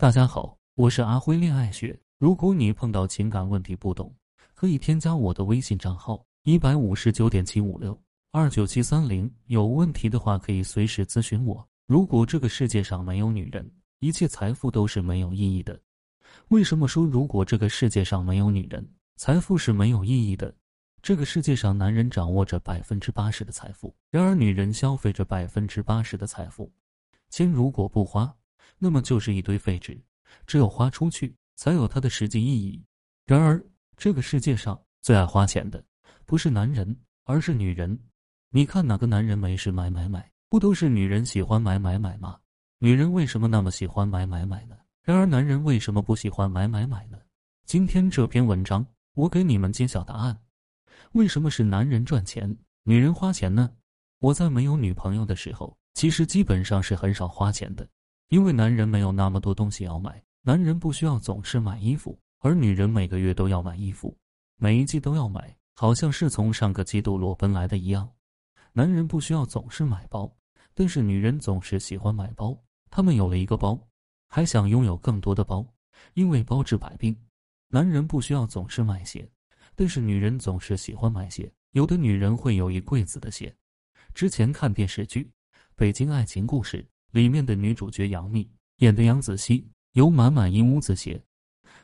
大家好，我是阿辉恋爱学。如果你碰到情感问题不懂，可以添加我的微信账号一百五十九点七五六二九七三零。有问题的话可以随时咨询我。如果这个世界上没有女人，一切财富都是没有意义的。为什么说如果这个世界上没有女人，财富是没有意义的？这个世界上男人掌握着百分之八十的财富，然而女人消费着百分之八十的财富。钱如果不花，那么就是一堆废纸，只有花出去才有它的实际意义。然而，这个世界上最爱花钱的不是男人，而是女人。你看哪个男人没事买买买？不都是女人喜欢买买买吗？女人为什么那么喜欢买买买呢？然而男人为什么不喜欢买买买呢？今天这篇文章，我给你们揭晓答案。为什么是男人赚钱，女人花钱呢？我在没有女朋友的时候，其实基本上是很少花钱的。因为男人没有那么多东西要买，男人不需要总是买衣服，而女人每个月都要买衣服，每一季都要买，好像是从上个季度裸奔来的一样。男人不需要总是买包，但是女人总是喜欢买包。他们有了一个包，还想拥有更多的包，因为包治百病。男人不需要总是买鞋，但是女人总是喜欢买鞋。有的女人会有一柜子的鞋。之前看电视剧《北京爱情故事》。里面的女主角杨幂演的杨子熙有满满一屋子鞋，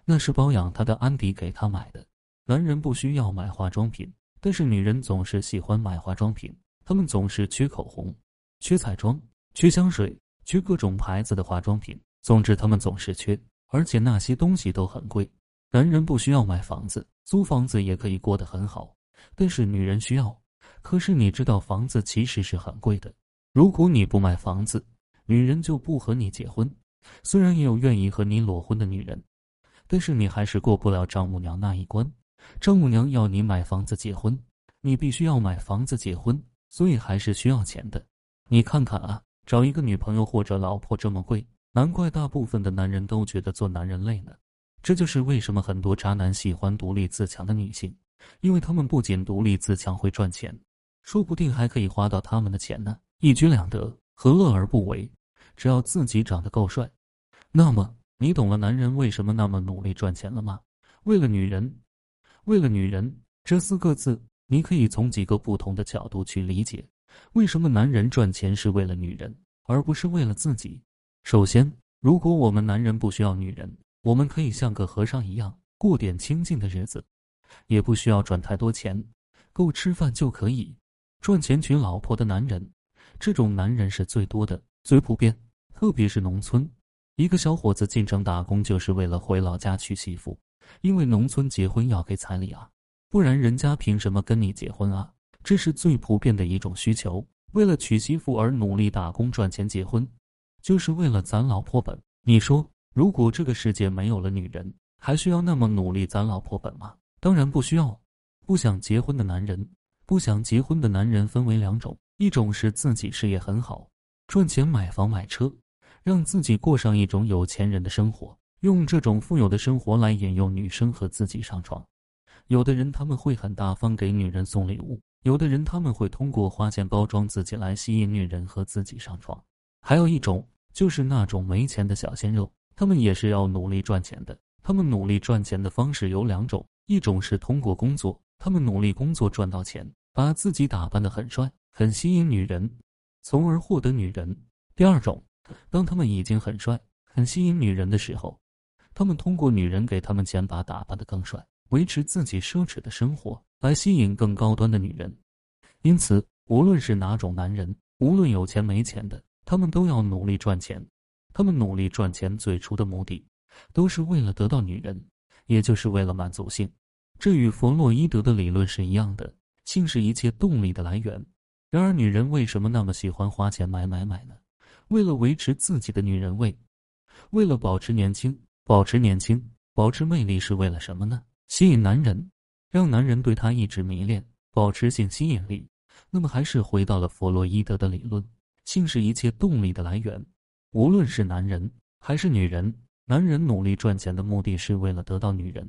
那是包养她的安迪给她买的。男人不需要买化妆品，但是女人总是喜欢买化妆品。他们总是缺口红、缺彩妆、缺香水、缺各种牌子的化妆品。总之，他们总是缺，而且那些东西都很贵。男人不需要买房子，租房子也可以过得很好，但是女人需要。可是你知道，房子其实是很贵的。如果你不买房子，女人就不和你结婚，虽然也有愿意和你裸婚的女人，但是你还是过不了丈母娘那一关。丈母娘要你买房子结婚，你必须要买房子结婚，所以还是需要钱的。你看看啊，找一个女朋友或者老婆这么贵，难怪大部分的男人都觉得做男人累呢。这就是为什么很多渣男喜欢独立自强的女性，因为他们不仅独立自强会赚钱，说不定还可以花到他们的钱呢，一举两得，何乐而不为？只要自己长得够帅，那么你懂了男人为什么那么努力赚钱了吗？为了女人，为了女人这四个字，你可以从几个不同的角度去理解。为什么男人赚钱是为了女人，而不是为了自己？首先，如果我们男人不需要女人，我们可以像个和尚一样过点清静的日子，也不需要赚太多钱，够吃饭就可以。赚钱娶老婆的男人，这种男人是最多的、最普遍。特别是农村，一个小伙子进城打工就是为了回老家娶媳妇，因为农村结婚要给彩礼啊，不然人家凭什么跟你结婚啊？这是最普遍的一种需求。为了娶媳妇而努力打工赚钱结婚，就是为了攒老婆本。你说，如果这个世界没有了女人，还需要那么努力攒老婆本吗？当然不需要。不想结婚的男人，不想结婚的男人分为两种，一种是自己事业很好，赚钱买房买车。让自己过上一种有钱人的生活，用这种富有的生活来引诱女生和自己上床。有的人他们会很大方给女人送礼物，有的人他们会通过花钱包装自己来吸引女人和自己上床。还有一种就是那种没钱的小鲜肉，他们也是要努力赚钱的。他们努力赚钱的方式有两种，一种是通过工作，他们努力工作赚到钱，把自己打扮得很帅，很吸引女人，从而获得女人。第二种。当他们已经很帅、很吸引女人的时候，他们通过女人给他们钱，把打扮的更帅，维持自己奢侈的生活，来吸引更高端的女人。因此，无论是哪种男人，无论有钱没钱的，他们都要努力赚钱。他们努力赚钱最初的目的，都是为了得到女人，也就是为了满足性。这与弗洛伊德的理论是一样的，性是一切动力的来源。然而，女人为什么那么喜欢花钱买买买呢？为了维持自己的女人味，为了保持年轻，保持年轻，保持魅力，是为了什么呢？吸引男人，让男人对她一直迷恋，保持性吸引力。那么还是回到了弗洛伊德的理论：性是一切动力的来源。无论是男人还是女人，男人努力赚钱的目的是为了得到女人；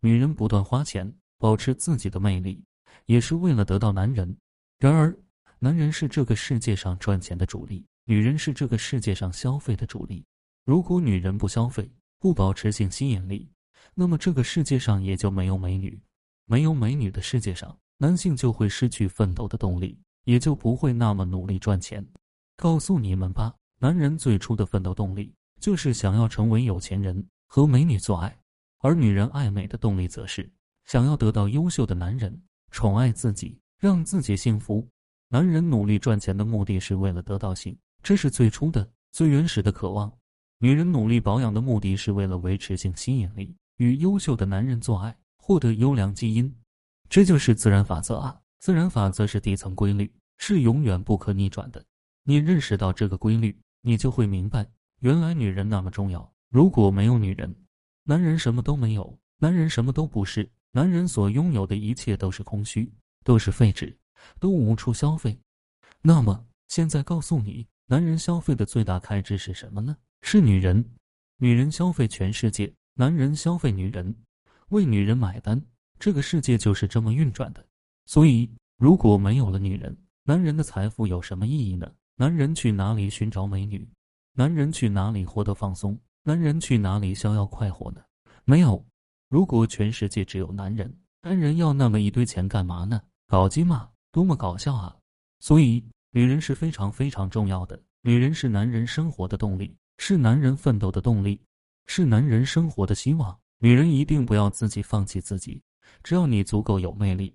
女人不断花钱，保持自己的魅力，也是为了得到男人。然而，男人是这个世界上赚钱的主力。女人是这个世界上消费的主力，如果女人不消费，不保持性吸引力，那么这个世界上也就没有美女。没有美女的世界上，男性就会失去奋斗的动力，也就不会那么努力赚钱。告诉你们吧，男人最初的奋斗动力就是想要成为有钱人和美女做爱，而女人爱美的动力则是想要得到优秀的男人宠爱自己，让自己幸福。男人努力赚钱的目的是为了得到性，这是最初的、最原始的渴望。女人努力保养的目的是为了维持性吸引力，与优秀的男人做爱，获得优良基因。这就是自然法则啊！自然法则是底层规律，是永远不可逆转的。你认识到这个规律，你就会明白，原来女人那么重要。如果没有女人，男人什么都没有，男人什么都不是，男人所拥有的一切都是空虚，都是废纸，都无处消费。那么，现在告诉你，男人消费的最大开支是什么呢？是女人，女人消费全世界，男人消费女人，为女人买单，这个世界就是这么运转的。所以，如果没有了女人，男人的财富有什么意义呢？男人去哪里寻找美女？男人去哪里获得放松？男人去哪里逍遥快活呢？没有。如果全世界只有男人，男人要那么一堆钱干嘛呢？搞基嘛，多么搞笑啊！所以，女人是非常非常重要的。女人是男人生活的动力。是男人奋斗的动力，是男人生活的希望。女人一定不要自己放弃自己，只要你足够有魅力，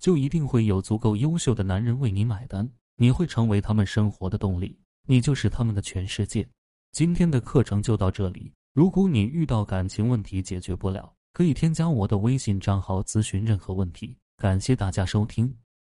就一定会有足够优秀的男人为你买单。你会成为他们生活的动力，你就是他们的全世界。今天的课程就到这里。如果你遇到感情问题解决不了，可以添加我的微信账号咨询任何问题。感谢大家收听。